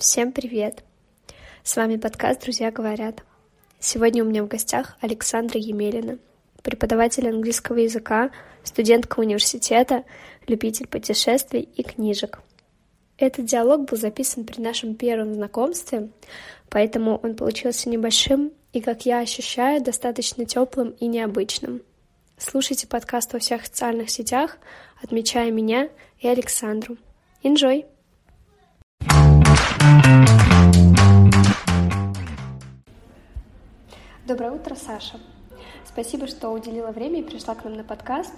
Всем привет! С вами подкаст «Друзья говорят». Сегодня у меня в гостях Александра Емелина, преподаватель английского языка, студентка университета, любитель путешествий и книжек. Этот диалог был записан при нашем первом знакомстве, поэтому он получился небольшим и, как я ощущаю, достаточно теплым и необычным. Слушайте подкаст во всех социальных сетях, отмечая меня и Александру. Enjoy! Доброе утро, Саша. Спасибо, что уделила время и пришла к нам на подкаст.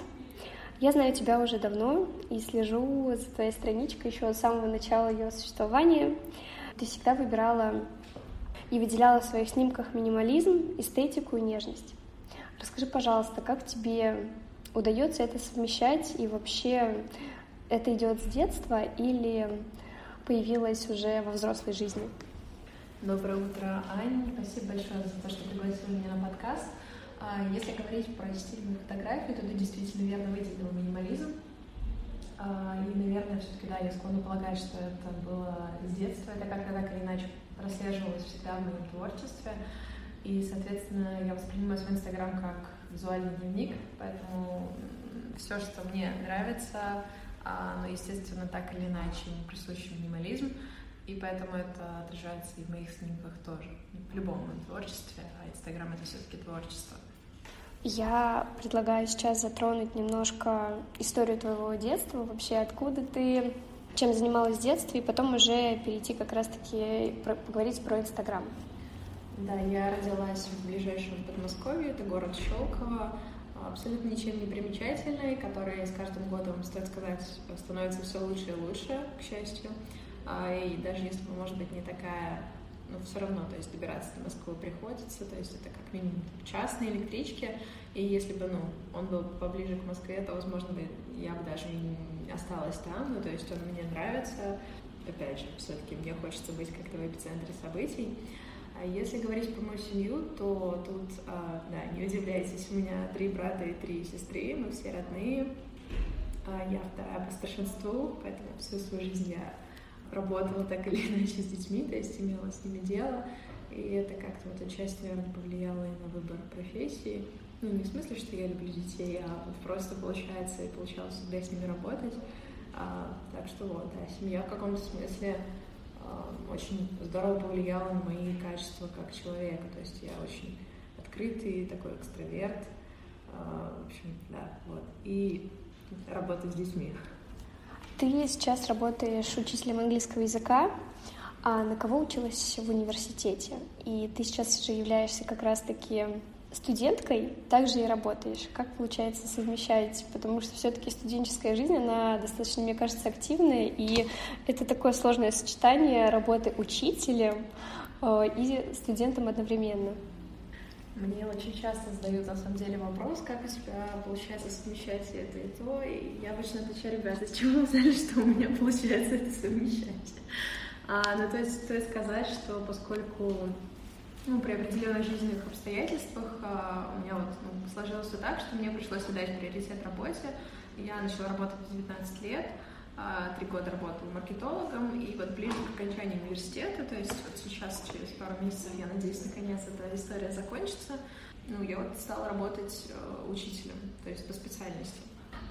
Я знаю тебя уже давно и слежу за твоей страничкой еще с самого начала ее существования. Ты всегда выбирала и выделяла в своих снимках минимализм, эстетику и нежность. Расскажи, пожалуйста, как тебе удается это совмещать и вообще это идет с детства или появилось уже во взрослой жизни? Доброе утро, Ань. Спасибо большое за то, что пригласила меня на подкаст. А, если говорить про стильную фотографию, то ты действительно верно выделила минимализм. А, и, наверное, все-таки, да, я склонна полагать, что это было с детства. Это как-то так или иначе прослеживалось всегда в моем творчестве. И, соответственно, я воспринимаю свой Инстаграм как визуальный дневник, поэтому все, что мне нравится, но, естественно, так или иначе присущ минимализм. И поэтому это отражается и в моих снимках тоже. В любом моем творчестве, а Инстаграм — это все-таки творчество. Я предлагаю сейчас затронуть немножко историю твоего детства, вообще откуда ты, чем занималась в детстве, и потом уже перейти как раз-таки поговорить про Инстаграм. Да, я родилась в ближайшем Подмосковье, это город Щелково, абсолютно ничем не примечательный, который с каждым годом, стоит сказать, становится все лучше и лучше, к счастью. А, и даже если бы, может быть, не такая, ну, все равно, то есть добираться до Москвы приходится, то есть это как минимум час на электричке, и если бы, ну, он был поближе к Москве, то, возможно, бы я бы даже не осталась там, ну, то есть он мне нравится, опять же, все-таки мне хочется быть как-то в эпицентре событий. А если говорить про мою семью, то тут, а, да, не удивляйтесь, у меня три брата и три сестры, мы все родные. А, я вторая по старшинству, поэтому всю свою жизнь я работала так или иначе с детьми, то есть имела с ними дело, и это как-то вот отчасти, наверное, повлияло и на выбор профессии. Ну, не в смысле, что я люблю детей, а вот просто получается и получалось всегда с ними работать. А, так что вот, да, семья в каком-то смысле очень здорово повлияла на мои качества как человека. То есть я очень открытый, такой экстраверт. А, в общем, да, вот. И работаю с детьми. Ты сейчас работаешь учителем английского языка, а на кого училась в университете? И ты сейчас же являешься как раз-таки студенткой, также и работаешь. Как получается совмещать? Потому что все-таки студенческая жизнь, она достаточно, мне кажется, активная, и это такое сложное сочетание работы учителем э, и студентом одновременно. Мне очень часто задают, на самом деле, вопрос, как у тебя получается совмещать это и то, и я обычно отвечаю, ребята, с чего вы знали, что у меня получается это совмещать? А, ну, то есть стоит сказать, что поскольку ну, при определенных жизненных обстоятельствах а, у меня вот ну, сложилось все так, что мне пришлось отдать приоритет работе. Я начала работать в 19 лет, а, три года работала маркетологом, и вот ближе к окончанию университета, то есть вот сейчас, через пару месяцев, я надеюсь, наконец эта история закончится, ну, я вот стала работать э, учителем, то есть по специальности.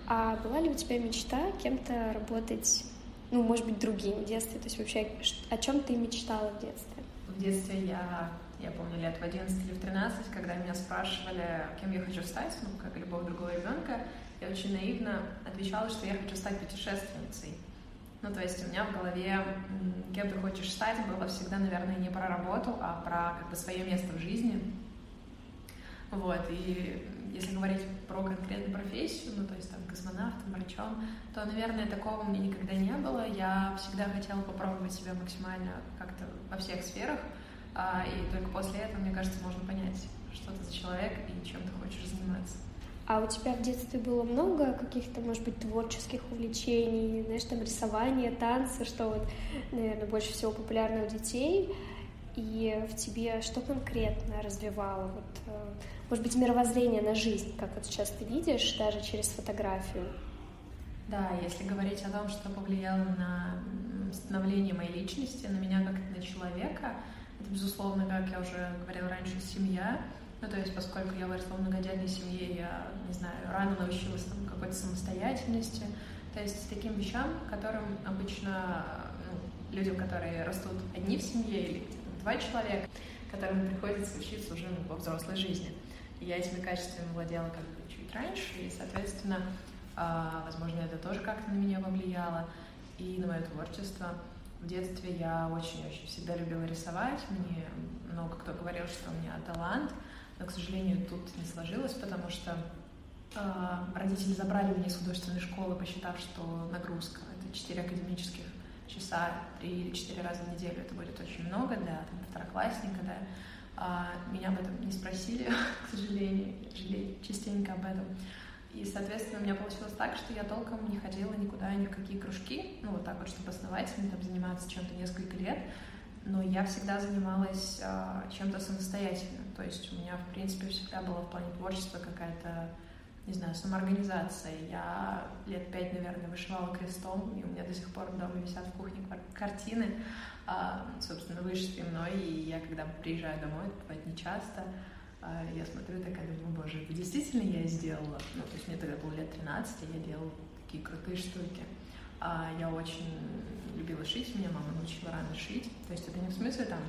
А была ли у тебя мечта кем-то работать, ну, может быть, другим в детстве? То есть вообще, о чем ты мечтала в детстве? В детстве я, я помню, лет в 11 или в 13, когда меня спрашивали, кем я хочу стать, ну, как любого другого ребенка, я очень наивно отвечала, что я хочу стать путешественницей. Ну, то есть у меня в голове, кем ты хочешь стать, было всегда, наверное, не про работу, а про как бы свое место в жизни. Вот, и если говорить про конкретную профессию, ну, то есть там космонавтом, врачом, то, наверное, такого у меня никогда не было. Я всегда хотела попробовать себя максимально как-то во всех сферах, а, и только после этого, мне кажется, можно понять, что ты за человек и чем ты хочешь заниматься. А у тебя в детстве было много каких-то, может быть, творческих увлечений, знаешь, там рисование, танцы, что вот, наверное, больше всего популярно у детей, и в тебе что конкретно развивало, вот, э, может быть, мировоззрение на жизнь, как вот сейчас ты видишь, даже через фотографию? Да, если говорить о том, что повлияло на становление моей личности, на меня как на человека, безусловно, как я уже говорила раньше, семья. Ну, то есть, поскольку я выросла в многодетной семье, я, не знаю, рано научилась там, какой-то самостоятельности, то есть таким вещам, которым обычно ну, людям, которые растут одни в семье или два человека, которым приходится учиться уже ну, во взрослой жизни. И я этими качествами владела как бы чуть раньше, и, соответственно, а, возможно, это тоже как-то на меня повлияло и на мое творчество. В детстве я очень-очень всегда любила рисовать. Мне много кто говорил, что у меня талант, но, к сожалению, тут не сложилось, потому что э, родители забрали меня из художественной школы, посчитав, что нагрузка — это 4 академических часа, 3 или 4 раза в неделю. Это будет очень много для там, второклассника, да. А, меня об этом не спросили, к сожалению, жалею частенько об этом. И, соответственно, у меня получилось так, что я толком не ходила никуда, ни в какие кружки, ну, вот так вот, чтобы основательно там заниматься чем-то несколько лет, но я всегда занималась э, чем-то самостоятельно. То есть у меня, в принципе, всегда была в плане творчества какая-то, не знаю, самоорганизация. Я лет пять, наверное, вышивала крестом, и у меня до сих пор дома висят в кухне картины, э, собственно, вышитые мной, и я, когда приезжаю домой, это бывает нечасто, часто а я смотрю такая, думаю, боже, это действительно я сделала. Ну, то есть мне тогда было лет 13, и я делала такие крутые штуки. А я очень любила шить, меня мама научила рано шить. То есть это не в смысле там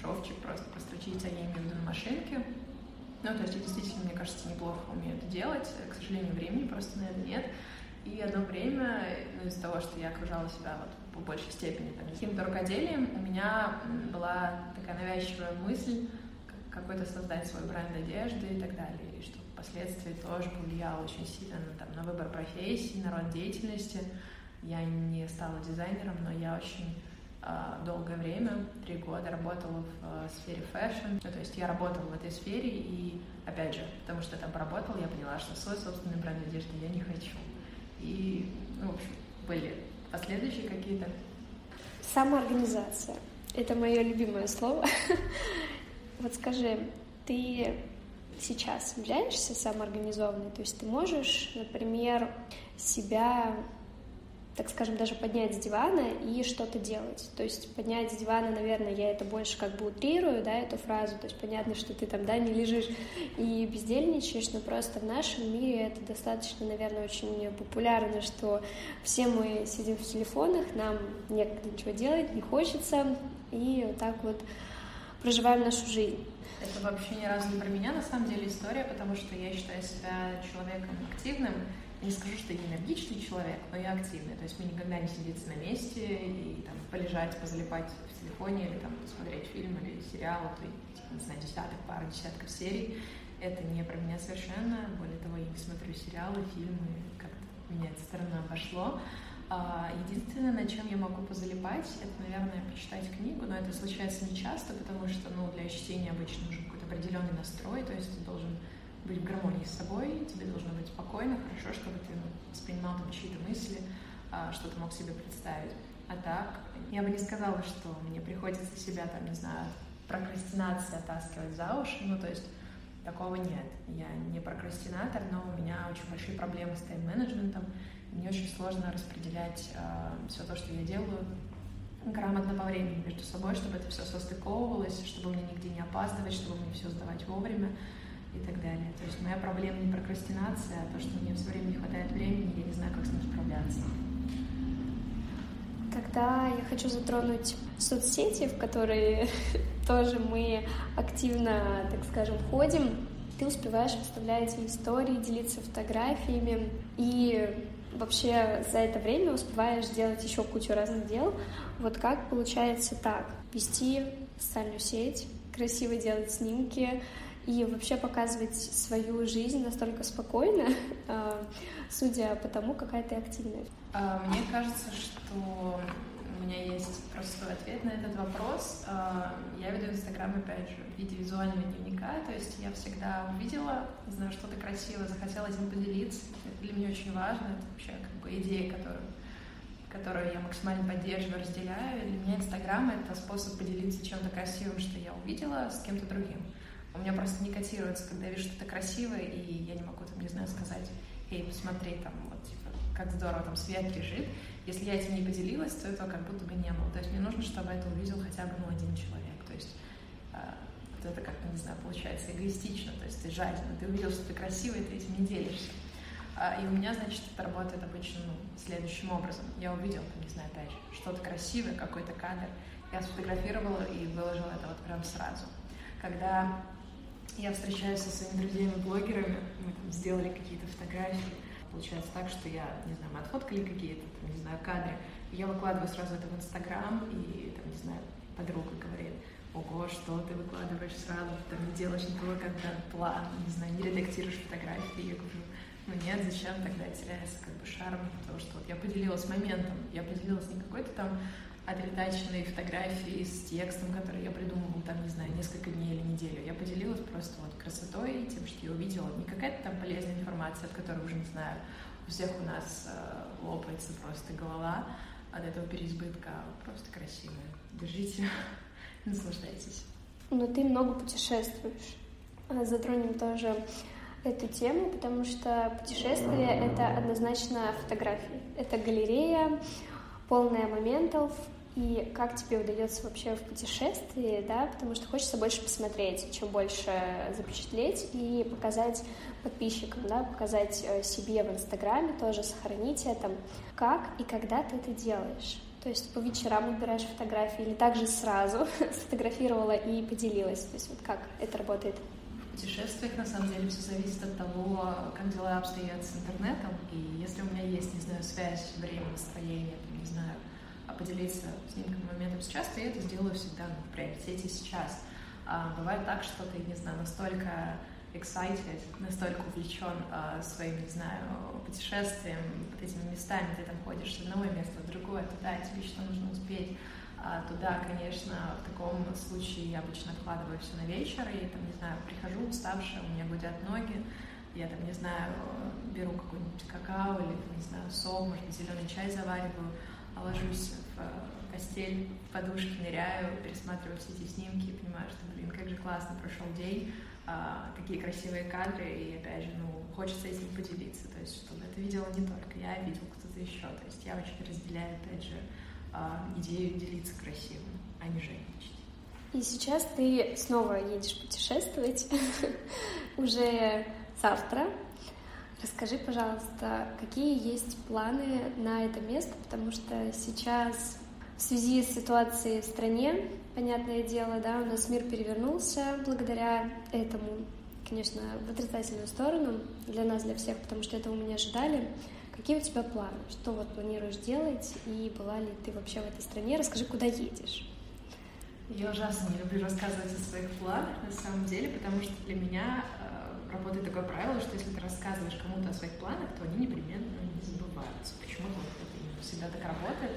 шовчик просто построчить, а я имею в виду на машинке. Ну, то есть я действительно, мне кажется, неплохо умею это делать. К сожалению, времени просто на это нет. И одно время, ну, из-за того, что я окружала себя вот по большей степени там, каким-то рукоделием, у меня была такая навязчивая мысль какой-то создать свой бренд одежды и так далее, и что впоследствии тоже повлияло очень сильно на, там, на выбор профессии, на род деятельности. Я не стала дизайнером, но я очень э, долгое время, три года, работала в э, сфере fashion. Ну, то есть я работала в этой сфере, и, опять же, потому что там поработала, я поняла, что свой собственный бренд одежды я не хочу. И, ну, в общем, были последующие какие-то. Самоорганизация. Это мое любимое слово. Вот скажи, ты сейчас являешься самоорганизованной? То есть ты можешь, например, себя, так скажем, даже поднять с дивана и что-то делать. То есть поднять с дивана, наверное, я это больше как бы утрирую, да, эту фразу. То есть понятно, что ты там, да, не лежишь и бездельничаешь, но просто в нашем мире это достаточно, наверное, очень популярно, что все мы сидим в телефонах, нам некогда ничего делать, не хочется, и вот так вот проживаем нашу жизнь. Это вообще ни разу не про меня, на самом деле, история, потому что я считаю себя человеком активным. не скажу, что я энергичный человек, но я активный. То есть мне никогда не сидится на месте и там полежать, позалипать в телефоне или там посмотреть фильм или сериал, то, типа, не знаю, десяток, пару десятков серий. Это не про меня совершенно. Более того, я не смотрю сериалы, фильмы, как-то меня эта сторона обошло. А, единственное, на чем я могу позалипать, это, наверное, почитать книгу, но это случается не часто, потому что ну, для чтения обычно нужен какой-то определенный настрой, то есть ты должен быть в гармонии с собой, тебе должно быть спокойно, хорошо, чтобы ты ну, воспринимал там чьи-то мысли, а, что ты мог себе представить. А так, я бы не сказала, что мне приходится себя, там, не знаю, прокрастинация оттаскивать за уши, ну, то есть такого нет. Я не прокрастинатор, но у меня очень большие проблемы с тайм-менеджментом, мне очень сложно распределять э, все то, что я делаю, грамотно по времени между собой, чтобы это все состыковывалось, чтобы мне нигде не опаздывать, чтобы мне все сдавать вовремя и так далее. То есть моя проблема не прокрастинация, а то, что мне все время не хватает времени, я не знаю, как с ним справляться. Тогда я хочу затронуть соцсети, в которые тоже мы активно, так скажем, ходим. Ты успеваешь выставлять истории, делиться фотографиями. И вообще за это время успеваешь делать еще кучу разных дел. Вот как получается так? Вести социальную сеть, красиво делать снимки и вообще показывать свою жизнь настолько спокойно, а, судя по тому, какая ты активная. А, мне кажется, что у меня есть простой ответ на этот вопрос. А, я веду Инстаграм, опять же, в виде визуального дневника, то есть я всегда увидела, знаю, что-то красивое, захотела этим поделиться. Это для меня очень важно, это вообще как бы идея, которую, которую я максимально поддерживаю, разделяю. Для меня Инстаграм — это способ поделиться чем-то красивым, что я увидела с кем-то другим. У меня просто не котируется, когда я вижу что-то красивое, и я не могу, там, не знаю, сказать, эй, посмотри, там, вот, типа, как здорово, там свет лежит. Если я этим не поделилась, то этого как будто бы не было. То есть мне нужно, чтобы это увидел хотя бы ну, один человек. То есть э, вот это как-то, не знаю, получается эгоистично, то есть ты жадина, ты увидел, что ты красивый, ты этим не делишься. А, и у меня, значит, это работает обычно ну, следующим образом. Я увидела, не знаю, опять же, что-то красивое, какой-то кадр, я сфотографировала и выложила это вот прям сразу. Когда я встречаюсь со своими друзьями-блогерами, мы там сделали какие-то фотографии, получается так, что я, не знаю, мы отфоткали какие-то, там, не знаю, кадры, я выкладываю сразу это в Инстаграм, и, там, не знаю, подруга говорит, ого, что ты выкладываешь сразу, там не делаешь никакой контент-план, не знаю, не редактируешь фотографии. Я говорю, ну нет, зачем тогда теряется как бы шарм, потому что вот я поделилась моментом, я поделилась не какой-то там отритаченной фотографии с текстом, который я придумывала там, не знаю, несколько дней или неделю. Я поделилась просто вот красотой, тем, что я увидела. Не какая-то там полезная информация, от которой уже, не знаю, у всех у нас э, лопается просто голова от этого переизбытка, а просто красивая. Держите, наслаждайтесь. Но ты много путешествуешь. А, затронем тоже эту тему, потому что путешествие — это однозначно фотографии. Это галерея, полная моментов, и как тебе удается вообще в путешествии, да, потому что хочется больше посмотреть, чем больше запечатлеть и показать подписчикам, да, показать э, себе в Инстаграме, тоже сохранить это. Как и когда ты это делаешь? То есть по вечерам убираешь фотографии или также сразу сфотографировала и поделилась? То есть вот как это работает? В путешествиях, на самом деле, все зависит от того, как дела обстоят с интернетом. И если у меня есть, не знаю, связь, время, настроение, не знаю, а поделиться снимком моментом сейчас, то я это сделаю всегда ну, в приоритете сейчас. А бывает так, что ты, не знаю, настолько excited, настолько увлечен а, своим, не знаю, путешествием, вот этими местами, ты там ходишь с одного места в другое, туда, тебе что нужно успеть, а, туда, конечно, в таком случае я обычно откладываю все на вечер, и там, не знаю, прихожу уставшая, у меня гудят ноги, я там, не знаю, беру какой-нибудь какао или, не знаю, сок, может быть, зеленый чай завариваю, ложусь в э, постель, в подушке ныряю, пересматриваю все эти снимки и понимаю, что, блин, как же классно прошел день, а, такие красивые кадры, и опять же, ну, хочется этим поделиться, то есть, чтобы это видела не только я, а видел кто-то еще, то есть я очень разделяю, опять же, а, идею делиться красивым, а не жадничать. И сейчас ты снова едешь путешествовать уже завтра. Расскажи, пожалуйста, какие есть планы на это место, потому что сейчас в связи с ситуацией в стране, понятное дело, да, у нас мир перевернулся благодаря этому, конечно, в отрицательную сторону для нас, для всех, потому что этого мы не ожидали. Какие у тебя планы? Что вот планируешь делать? И была ли ты вообще в этой стране? Расскажи, куда едешь? Я ужасно не люблю рассказывать о своих планах, на самом деле, потому что для меня работает такое правило, что если ты рассказываешь кому-то о своих планах, то они непременно не забываются. Почему-то вот это всегда так работает.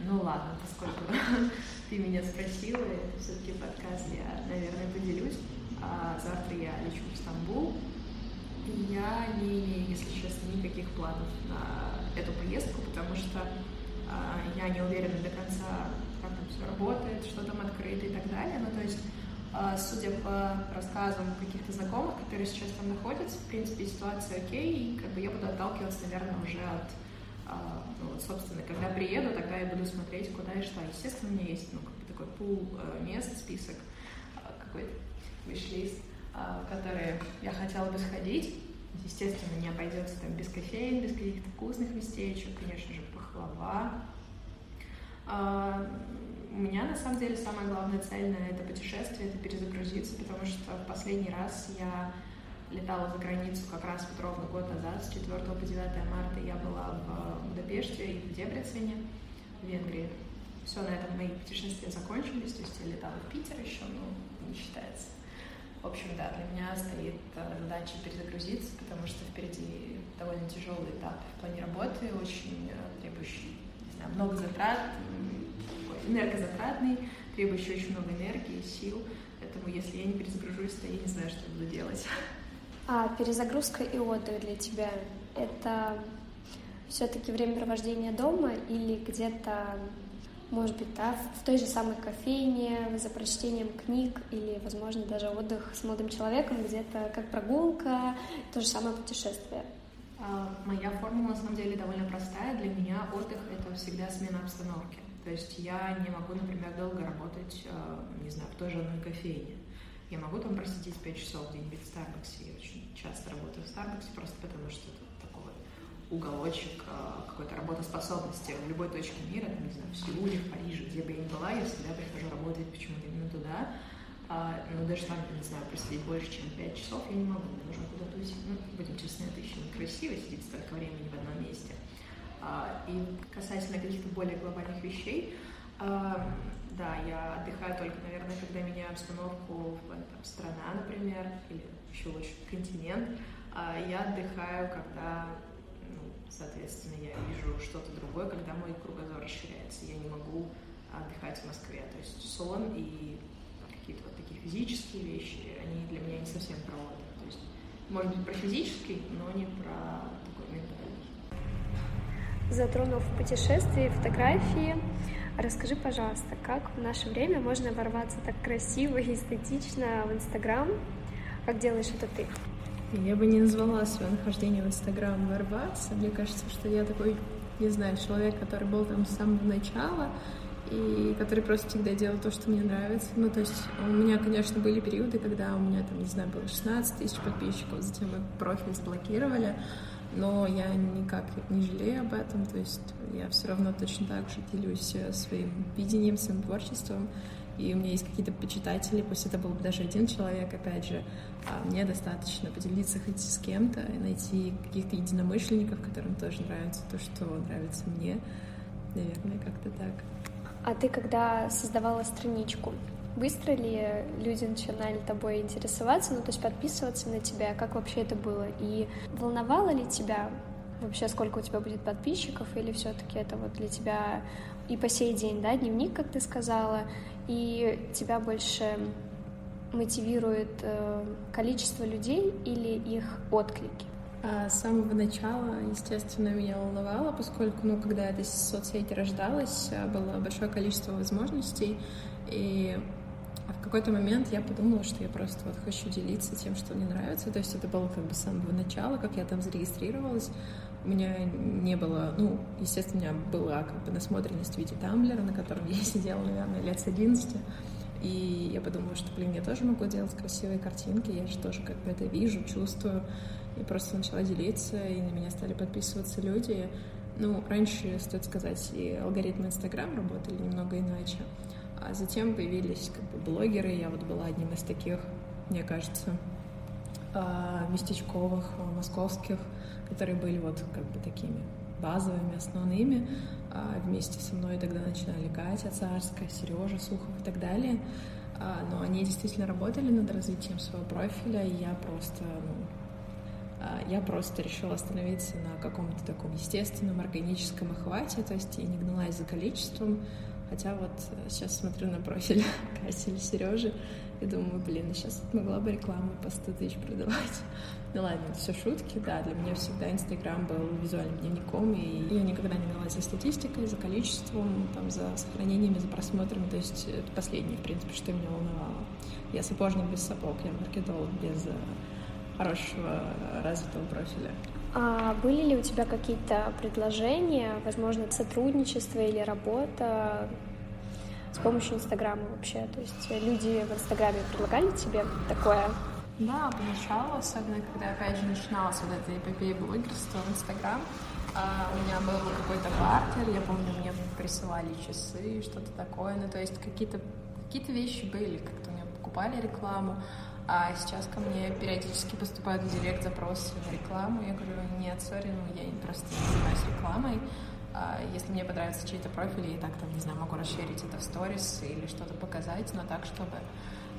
Ну ладно, поскольку ты меня спросила, это все-таки подкаст, я, наверное, поделюсь. А завтра я лечу в Стамбул, и я не имею, если честно, никаких планов на эту поездку, потому что а, я не уверена до конца, как там все работает, что там открыто и так далее. Ну, то есть, судя по рассказам каких-то знакомых, которые сейчас там находятся, в принципе, ситуация окей, и как бы я буду отталкиваться, наверное, уже от а, ну, вот, собственно, когда приеду, тогда я буду смотреть, куда и что. Естественно, у меня есть ну, как бы такой пул э, мест, список, какой-то виш-лист, в которые я хотела бы сходить. Естественно, не обойдется там без кофеин, без каких-то вкусных местечек, конечно же, пахлава. А, у меня, на самом деле, самая главная цель на это путешествие — это перезагрузиться, потому что в последний раз я летала за границу как раз вот ровно год назад, с 4 по 9 марта я была в Будапеште и в Дебрецене, в Венгрии. Все, на этом мои путешествия закончились, то есть я летала в Питер еще, но не считается. В общем, да, для меня стоит э, задача перезагрузиться, потому что впереди довольно тяжелый этап в плане работы, очень э, требующий, знаю, много затрат, энергозатратный, требующий очень много энергии, сил. Поэтому если я не перезагружусь, то я не знаю, что буду делать. А перезагрузка и отдых для тебя — это все-таки времяпровождение дома или где-то может быть, да, в той же самой кофейне, за прочтением книг или, возможно, даже отдых с молодым человеком где-то как прогулка, то же самое путешествие. А, моя формула, на самом деле, довольно простая. Для меня отдых — это всегда смена обстановки. То есть я не могу, например, долго работать, а, не знаю, в той же одной кофейне. Я могу там просидеть 5 часов где-нибудь в Старбаксе. Я очень часто работаю в Старбаксе, просто потому что это такой уголочек а, какой-то работоспособности в любой точке мира, там, не знаю, в Сеуле, в Париже, где бы я ни была, я всегда прихожу работать почему-то именно туда. А, ну, даже там, не знаю, просидеть больше, чем 5 часов я не могу, мне нужно куда-то уйти. Ну, будем честны, это еще некрасиво сидеть столько времени в одном месте. А, и касательно каких-то более глобальных вещей, а, да, я отдыхаю только, наверное, когда меняю обстановку, там, страна, например, или еще лучше континент. А я отдыхаю, когда, ну, соответственно, я вижу что-то другое, когда мой кругозор расширяется. Я не могу отдыхать в Москве. То есть сон и физические вещи, они для меня не совсем про отдых. То есть, может быть, про физический, но не про такой ментальный. Затронув путешествия, фотографии, расскажи, пожалуйста, как в наше время можно ворваться так красиво и эстетично в Инстаграм, как делаешь это ты? Я бы не назвала свое нахождение в Инстаграм ворваться. Мне кажется, что я такой, не знаю, человек, который был там с самого начала, и который просто всегда делал то, что мне нравится. Ну, то есть у меня, конечно, были периоды, когда у меня, там, не знаю, было 16 тысяч подписчиков, затем мы профиль заблокировали, но я никак не жалею об этом, то есть я все равно точно так же делюсь э, своим видением, своим творчеством, и у меня есть какие-то почитатели, пусть это был бы даже один человек, опять же, а мне достаточно поделиться хоть с кем-то, найти каких-то единомышленников, которым тоже нравится то, что нравится мне, наверное, как-то так. А ты, когда создавала страничку, быстро ли люди начинали тобой интересоваться, ну, то есть подписываться на тебя, как вообще это было? И волновало ли тебя вообще, сколько у тебя будет подписчиков, или все-таки это вот для тебя и по сей день, да, дневник, как ты сказала, и тебя больше мотивирует э, количество людей или их отклики? А с самого начала, естественно, меня волновало, поскольку, ну, когда эта соцсеть рождалась, а, было большое количество возможностей, и в какой-то момент я подумала, что я просто вот хочу делиться тем, что мне нравится. То есть это было как бы с самого начала, как я там зарегистрировалась. У меня не было, ну, естественно, у меня была как бы насмотренность в виде тамблера, на котором я сидела, наверное, лет с 11. И я подумала, что, блин, я тоже могу делать красивые картинки, я же тоже как бы это вижу, чувствую. Я просто начала делиться, и на меня стали подписываться люди. Ну, раньше, стоит сказать, и алгоритмы Инстаграм работали немного иначе. А затем появились как бы блогеры, я вот была одним из таких, мне кажется, а, местечковых, а, московских, которые были вот как бы такими базовыми, основными. А, вместе со мной тогда начинали Катя Царская, Сережа Сухов и так далее. Но они действительно работали над развитием своего профиля, и я просто ну, я просто решила остановиться на каком-то таком естественном, органическом охвате, то есть я не гналась за количеством, хотя вот сейчас смотрю на профиль Кати или Сережи и думаю, блин, сейчас могла бы рекламу по 100 тысяч продавать. Ну ладно, это все шутки, да, для меня всегда Инстаграм был визуальным дневником, и я никогда не гналась за статистикой, за количеством, там, за сохранениями, за просмотрами, то есть это последнее, в принципе, что меня волновало. Я сапожник без сапог, я маркетолог без хорошего развитого профиля. А были ли у тебя какие-то предложения, возможно, сотрудничество или работа с помощью Инстаграма вообще? То есть люди в Инстаграме предлагали тебе такое? Да, поначалу, особенно когда опять же начиналась вот эта эпопея блогерства в Инстаграм, а, у меня был какой-то бартер, я помню, мне присылали часы, что-то такое, ну то есть какие-то какие-то вещи были, как-то мне покупали рекламу, а сейчас ко мне периодически поступают в директ запросы на рекламу. Я говорю, нет, сори, ну я просто не занимаюсь рекламой. А если мне понравится чей-то профиль, я и так там, не знаю, могу расширить это в сторис или что-то показать, но так, чтобы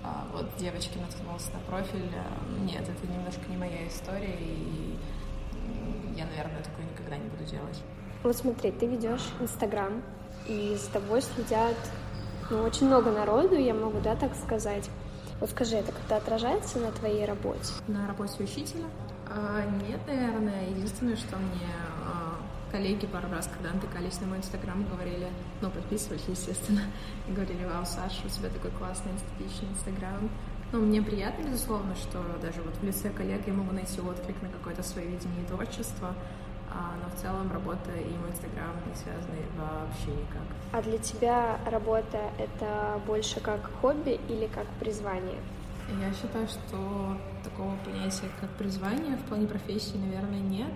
а, вот девочки наткнулся на профиль, а, нет, это немножко не моя история, и я, наверное, такое никогда не буду делать. Вот смотри, ты ведешь Инстаграм, и за тобой следят ну, очень много народу, я могу, да, так сказать. Вот скажи, это как-то отражается на твоей работе? На работе учителя? А, нет, наверное. Единственное, что мне а, коллеги пару раз, когда натыкались на мой инстаграм, говорили, ну, подписывались, естественно, и говорили, вау, Саша, у тебя такой классный эстетичный инстаграм, Ну, мне приятно, безусловно, что даже вот в лице коллег я могу найти отклик на какое-то свое видение творчества, а, но в целом работа и мой Инстаграм не связаны вообще никак. А для тебя работа — это больше как хобби или как призвание? Я считаю, что такого понятия, как призвание, в плане профессии, наверное, нет.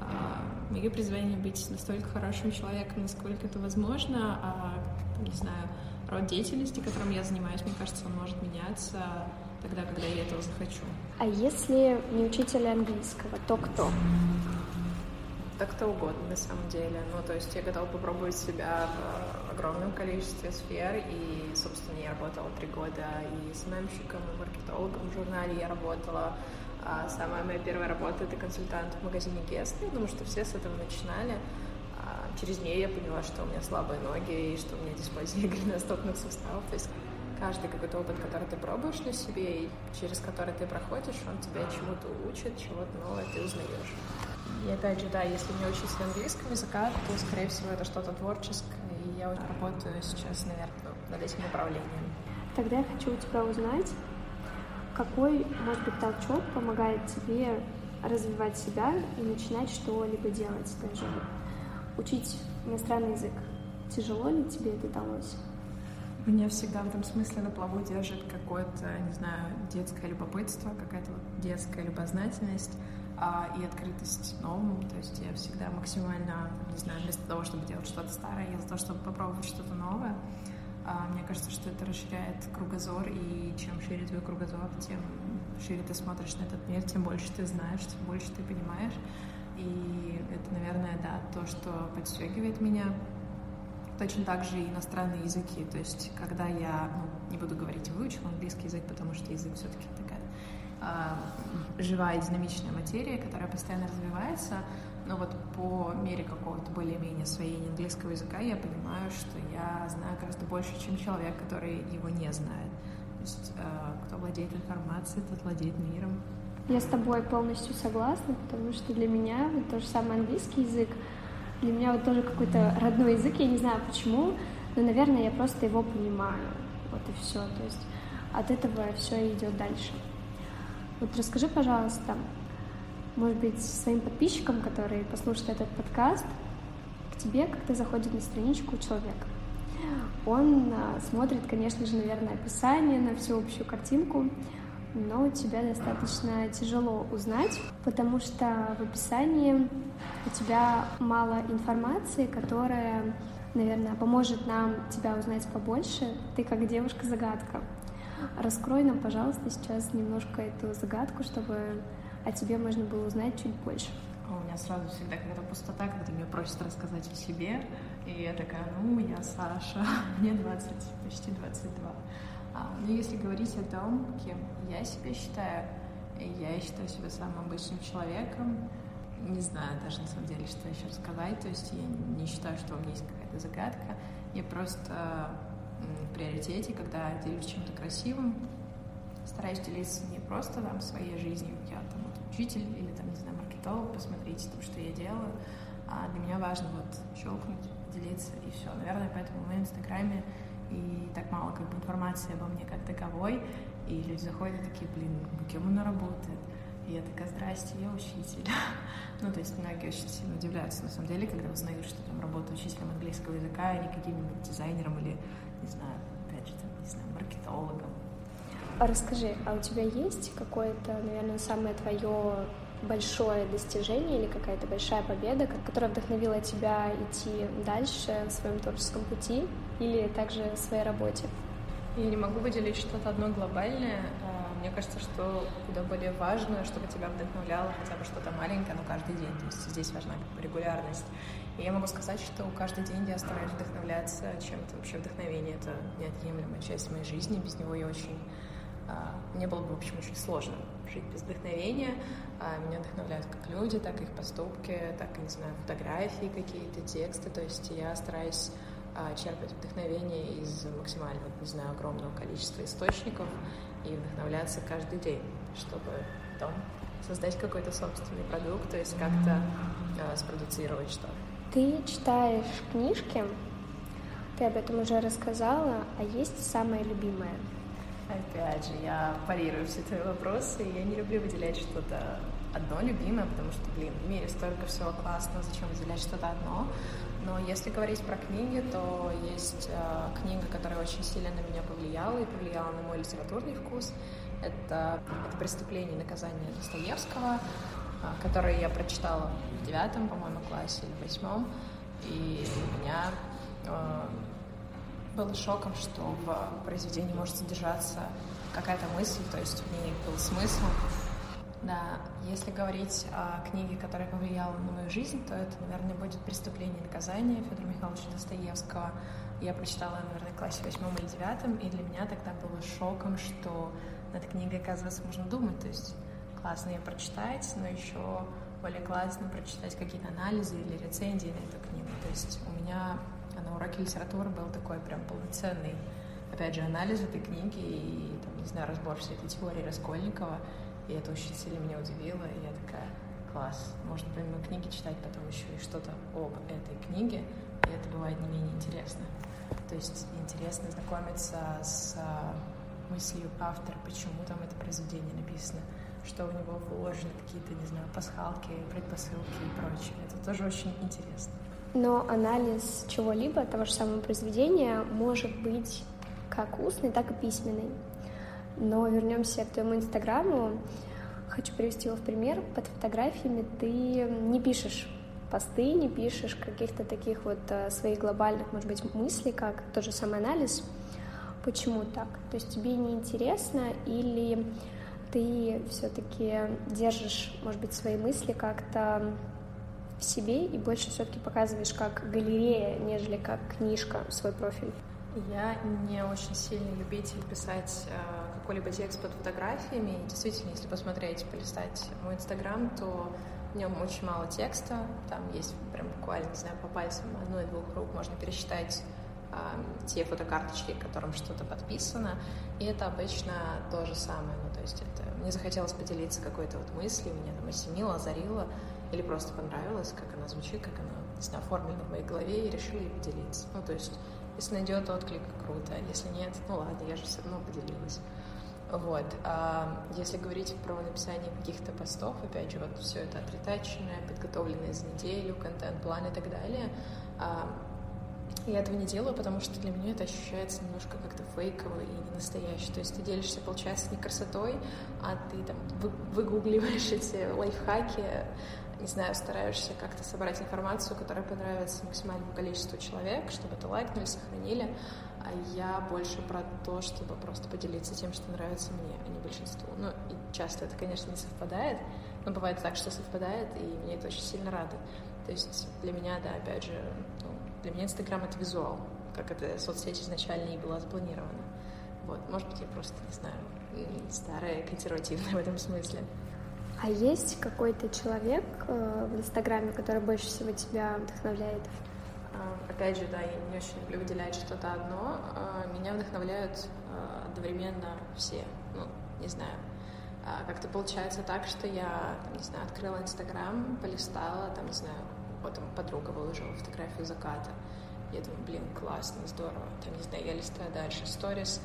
А, мое призвание быть настолько хорошим человеком, насколько это возможно, а, не знаю, род деятельности, которым я занимаюсь, мне кажется, он может меняться тогда, когда я этого захочу. А если не учитель английского, то кто? Да кто угодно, на самом деле. Ну, то есть я готова попробовать себя в огромном количестве сфер. И, собственно, я работала три года и с мемщиком, и маркетологом в журнале я работала. А самая моя первая работа — это консультант в магазине Гест. Я думаю, что все с этого начинали. А через нее я поняла, что у меня слабые ноги и что у меня дисплазия голеностопных суставов. То есть каждый какой-то опыт, который ты пробуешь на себе и через который ты проходишь, он тебя чему-то учит, чего-то новое ты узнаешь. И опять же, да, если не учиться английского языка, то, скорее всего, это что-то творческое, и я работаю сейчас, наверное, над этим направлением. Тогда я хочу у тебя узнать, какой, может быть, толчок помогает тебе развивать себя и начинать что-либо делать даже. Учить иностранный язык. Тяжело ли тебе это далось? Меня всегда в этом смысле на плаву держит какое-то, не знаю, детское любопытство, какая-то вот детская любознательность а, и открытость новому. То есть я всегда максимально, не знаю, вместо того, чтобы делать что-то старое, я за то, чтобы попробовать что-то новое. А, мне кажется, что это расширяет кругозор, и чем шире твой кругозор, тем шире ты смотришь на этот мир, тем больше ты знаешь, тем больше ты понимаешь. И это, наверное, да, то, что подстегивает меня. Точно так же и иностранные языки. То есть, когда я, ну, не буду говорить, выучил английский язык, потому что язык все-таки э, живая динамичная материя, которая постоянно развивается, но вот по мере какого-то более-менее освоения английского языка я понимаю, что я знаю гораздо больше, чем человек, который его не знает. То есть э, кто владеет информацией, тот владеет миром. Я с тобой полностью согласна, потому что для меня вот то же самое английский язык, для меня вот тоже какой-то родной язык, я не знаю почему, но, наверное, я просто его понимаю. Вот и все. То есть от этого все идет дальше. Вот расскажи, пожалуйста, может быть, своим подписчикам, которые послушают этот подкаст, к тебе как-то заходит на страничку человек. Он а, смотрит, конечно же, наверное, описание на всю общую картинку, но тебя достаточно тяжело узнать, потому что в описании у тебя мало информации, которая, наверное, поможет нам тебя узнать побольше. Ты как девушка-загадка. Раскрой нам, пожалуйста, сейчас немножко эту загадку, чтобы о тебе можно было узнать чуть больше. У меня сразу всегда какая-то пустота, когда меня просят рассказать о себе. И я такая, ну, я Саша, мне 20, почти 22. А, но если говорить о том, кем я себя считаю, я считаю себя самым обычным человеком. Не знаю даже на самом деле, что еще сказать. То есть я не считаю, что у меня есть какая-то загадка. Я просто в приоритете, когда делюсь чем-то красивым, стараюсь делиться не просто там своей жизнью, я там вот учитель или там, не знаю, маркетолог, посмотрите то, что я делаю, а для меня важно вот щелкнуть, делиться и все. Наверное, поэтому в инстаграме и так мало как бы информации обо мне как таковой, и люди заходят такие, блин, кем она работает? И я такая, здрасте, я учитель. ну, то есть многие очень сильно удивляются, на самом деле, когда узнают, что там работаю учителем английского языка, а не каким-нибудь дизайнером или не знаю, опять же, там, не знаю, маркетологом. А расскажи, а у тебя есть какое-то, наверное, самое твое большое достижение или какая-то большая победа, которая вдохновила тебя идти дальше в своем творческом пути или также в своей работе? Я не могу выделить что-то одно глобальное. Мне кажется, что куда более важно, чтобы тебя вдохновляло хотя бы что-то маленькое, но каждый день. То есть здесь важна регулярность. И я могу сказать, что каждый день я стараюсь вдохновляться чем-то. Вообще вдохновение — это неотъемлемая часть моей жизни. Без него я очень... А, мне было бы, в общем, очень сложно жить без вдохновения. А, меня вдохновляют как люди, так и их поступки, так и, не знаю, фотографии какие-то, тексты. То есть я стараюсь а, черпать вдохновение из максимально, не знаю, огромного количества источников и вдохновляться каждый день, чтобы потом создать какой-то собственный продукт, то есть как-то э, спродуцировать что-то. Ты читаешь книжки, ты об этом уже рассказала, а есть самое любимое? Опять же, я парирую все твои вопросы, я не люблю выделять что-то одно любимое, потому что, блин, в мире столько всего классного, зачем выделять что-то одно. Но если говорить про книги, то есть э, книга, которая очень сильно на меня повлияла и повлияла на мой литературный вкус. Это, это «Преступление и наказание» Достоевского, э, которое я прочитала в девятом, по-моему, классе или восьмом. И меня э, было шоком, что в произведении может содержаться какая-то мысль, то есть в ней был смысл. Да, если говорить о книге, которая повлияла на мою жизнь, то это, наверное, будет «Преступление и наказание» Федора Михайловича Достоевского. Я прочитала, наверное, в классе восьмом или девятом, и для меня тогда было шоком, что над книгой, оказывается, можно думать. То есть классно ее прочитать, но еще более классно прочитать какие-то анализы или рецензии на эту книгу. То есть у меня на уроке литературы был такой прям полноценный, опять же, анализ этой книги и, там, не знаю, разбор всей этой теории Раскольникова. И это очень сильно меня удивило, и я такая, класс, можно помимо книги читать потом еще и что-то об этой книге, и это бывает не менее интересно. То есть интересно знакомиться с а, мыслью автора, почему там это произведение написано, что в него вложены, какие-то, не знаю, пасхалки, предпосылки и прочее. Это тоже очень интересно. Но анализ чего-либо, того же самого произведения, может быть как устный, так и письменный. Но вернемся к твоему инстаграму. Хочу привести его в пример. Под фотографиями ты не пишешь посты, не пишешь каких-то таких вот э, своих глобальных, может быть, мыслей, как тот же самый анализ. Почему так? То есть тебе не интересно или ты все-таки держишь, может быть, свои мысли как-то в себе и больше все-таки показываешь как галерея, нежели как книжка свой профиль? Я не очень сильный любитель писать э, какой-либо текст под фотографиями. И действительно, если посмотреть, полистать мой инстаграм, то в нем очень мало текста. Там есть прям буквально, не знаю, по пальцам одной-двух рук можно пересчитать э, те фотокарточки, которым что-то подписано. И это обычно то же самое. Ну, то есть это мне захотелось поделиться какой-то вот мыслью, меня там осенило, озарило, или просто понравилось, как она звучит, как она, не знаю, оформлена в моей голове, и решила ей поделиться. Ну, то есть если найдет отклик, круто. Если нет, ну ладно, я же все равно поделилась. Вот. А если говорить про написание каких-то постов, опять же, вот все это отритаченное, подготовленное за неделю, контент-план и так далее, а, я этого не делаю, потому что для меня это ощущается немножко как-то фейково и не настоящее. То есть ты делишься, получается, не красотой, а ты там выгугливаешь эти лайфхаки, не знаю, стараешься как-то собрать информацию, которая понравится максимальному количеству человек, чтобы это лайкнули, сохранили. А я больше про то, чтобы просто поделиться тем, что нравится мне, а не большинству. Ну, и часто это, конечно, не совпадает, но бывает так, что совпадает, и мне это очень сильно радует. То есть для меня, да, опять же, ну, для меня Инстаграм — это визуал, как эта соцсеть изначально и была спланирована. Вот, может быть, я просто, не знаю, старая, консервативная в этом смысле. А есть какой-то человек э, в Инстаграме, который больше всего тебя вдохновляет? А, опять же, да, я не очень люблю выделять что-то одно. А, меня вдохновляют а, одновременно все. Ну, не знаю. Как-то получается так, что я, не знаю, открыла Инстаграм, полистала, там, не знаю, вот там подруга выложила фотографию заката. Я думаю, блин, классно, здорово. Там, не знаю, я листаю дальше сторис,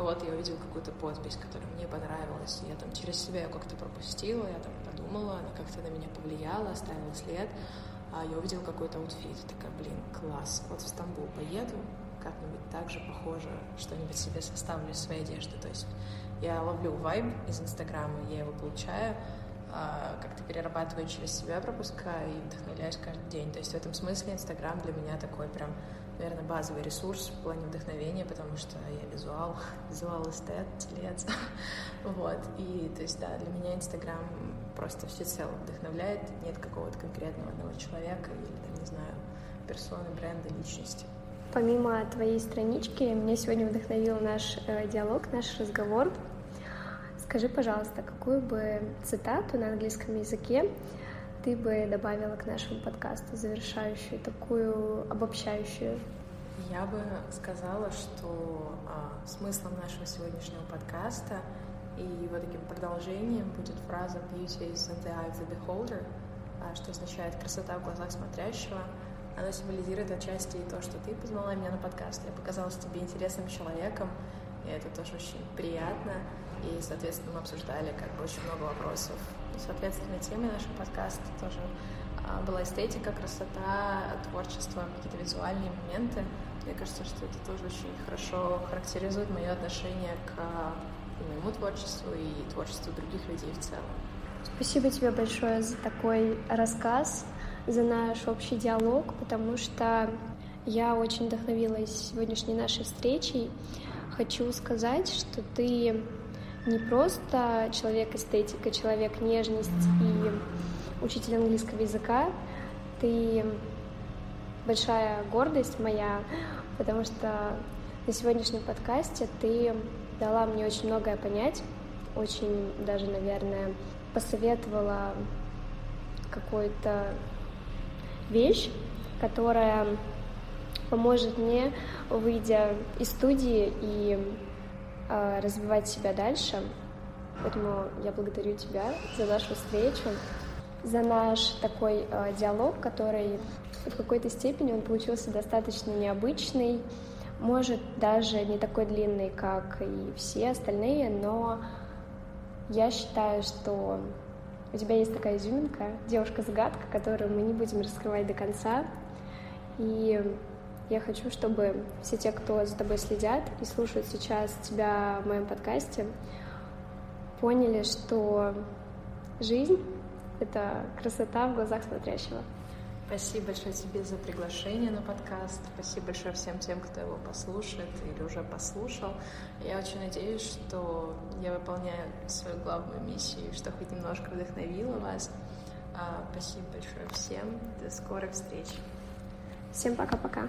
кого-то я увидела какую-то подпись, которая мне понравилась. Я там через себя ее как-то пропустила, я там подумала, она как-то на меня повлияла, оставила след. А я увидела какой-то outfit, такая, блин, класс, вот в Стамбул поеду, как-нибудь так же похоже, что-нибудь себе составлю из своей одежды. То есть я ловлю вайб из Инстаграма, я его получаю, как-то перерабатываю через себя, пропускаю и вдохновляюсь каждый день. То есть в этом смысле Инстаграм для меня такой прям наверное, базовый ресурс в плане вдохновения, потому что я визуал, визуал эстет, телец, вот, и, то есть, да, для меня Инстаграм просто всецело вдохновляет, нет какого-то конкретного одного человека или, там, не знаю, персоны, бренда, личности. Помимо твоей странички, меня сегодня вдохновил наш э, диалог, наш разговор. Скажи, пожалуйста, какую бы цитату на английском языке ты бы добавила к нашему подкасту завершающую, такую обобщающую? Я бы сказала, что а, смыслом нашего сегодняшнего подкаста и его таким продолжением будет фраза «Beauty is in the eye of the beholder», а, что означает «красота в глазах смотрящего». Она символизирует отчасти и то, что ты позвала меня на подкаст, я показалась тебе интересным человеком, и это тоже очень приятно. И, соответственно, мы обсуждали как бы очень много вопросов. Соответственно, темой нашего подкаста тоже а, была эстетика, красота, творчество, какие-то визуальные моменты. Мне кажется, что это тоже очень хорошо характеризует мое отношение к и моему творчеству, и творчеству других людей в целом. Спасибо тебе большое за такой рассказ, за наш общий диалог, потому что я очень вдохновилась сегодняшней нашей встречей. Хочу сказать, что ты не просто человек эстетика, человек нежность и учитель английского языка, ты большая гордость моя, потому что на сегодняшнем подкасте ты дала мне очень многое понять, очень даже, наверное, посоветовала какую-то вещь, которая поможет мне, выйдя из студии и э, развивать себя дальше. Поэтому я благодарю тебя за нашу встречу, за наш такой э, диалог, который в какой-то степени он получился достаточно необычный, может даже не такой длинный, как и все остальные, но я считаю, что у тебя есть такая изюминка, девушка-загадка, которую мы не будем раскрывать до конца. И я хочу, чтобы все те, кто за тобой следят и слушают сейчас тебя в моем подкасте, поняли, что жизнь — это красота в глазах смотрящего. Спасибо большое тебе за приглашение на подкаст. Спасибо большое всем тем, кто его послушает или уже послушал. Я очень надеюсь, что я выполняю свою главную миссию, что хоть немножко вдохновила вас. А, спасибо большое всем. До скорых встреч. Всем пока-пока.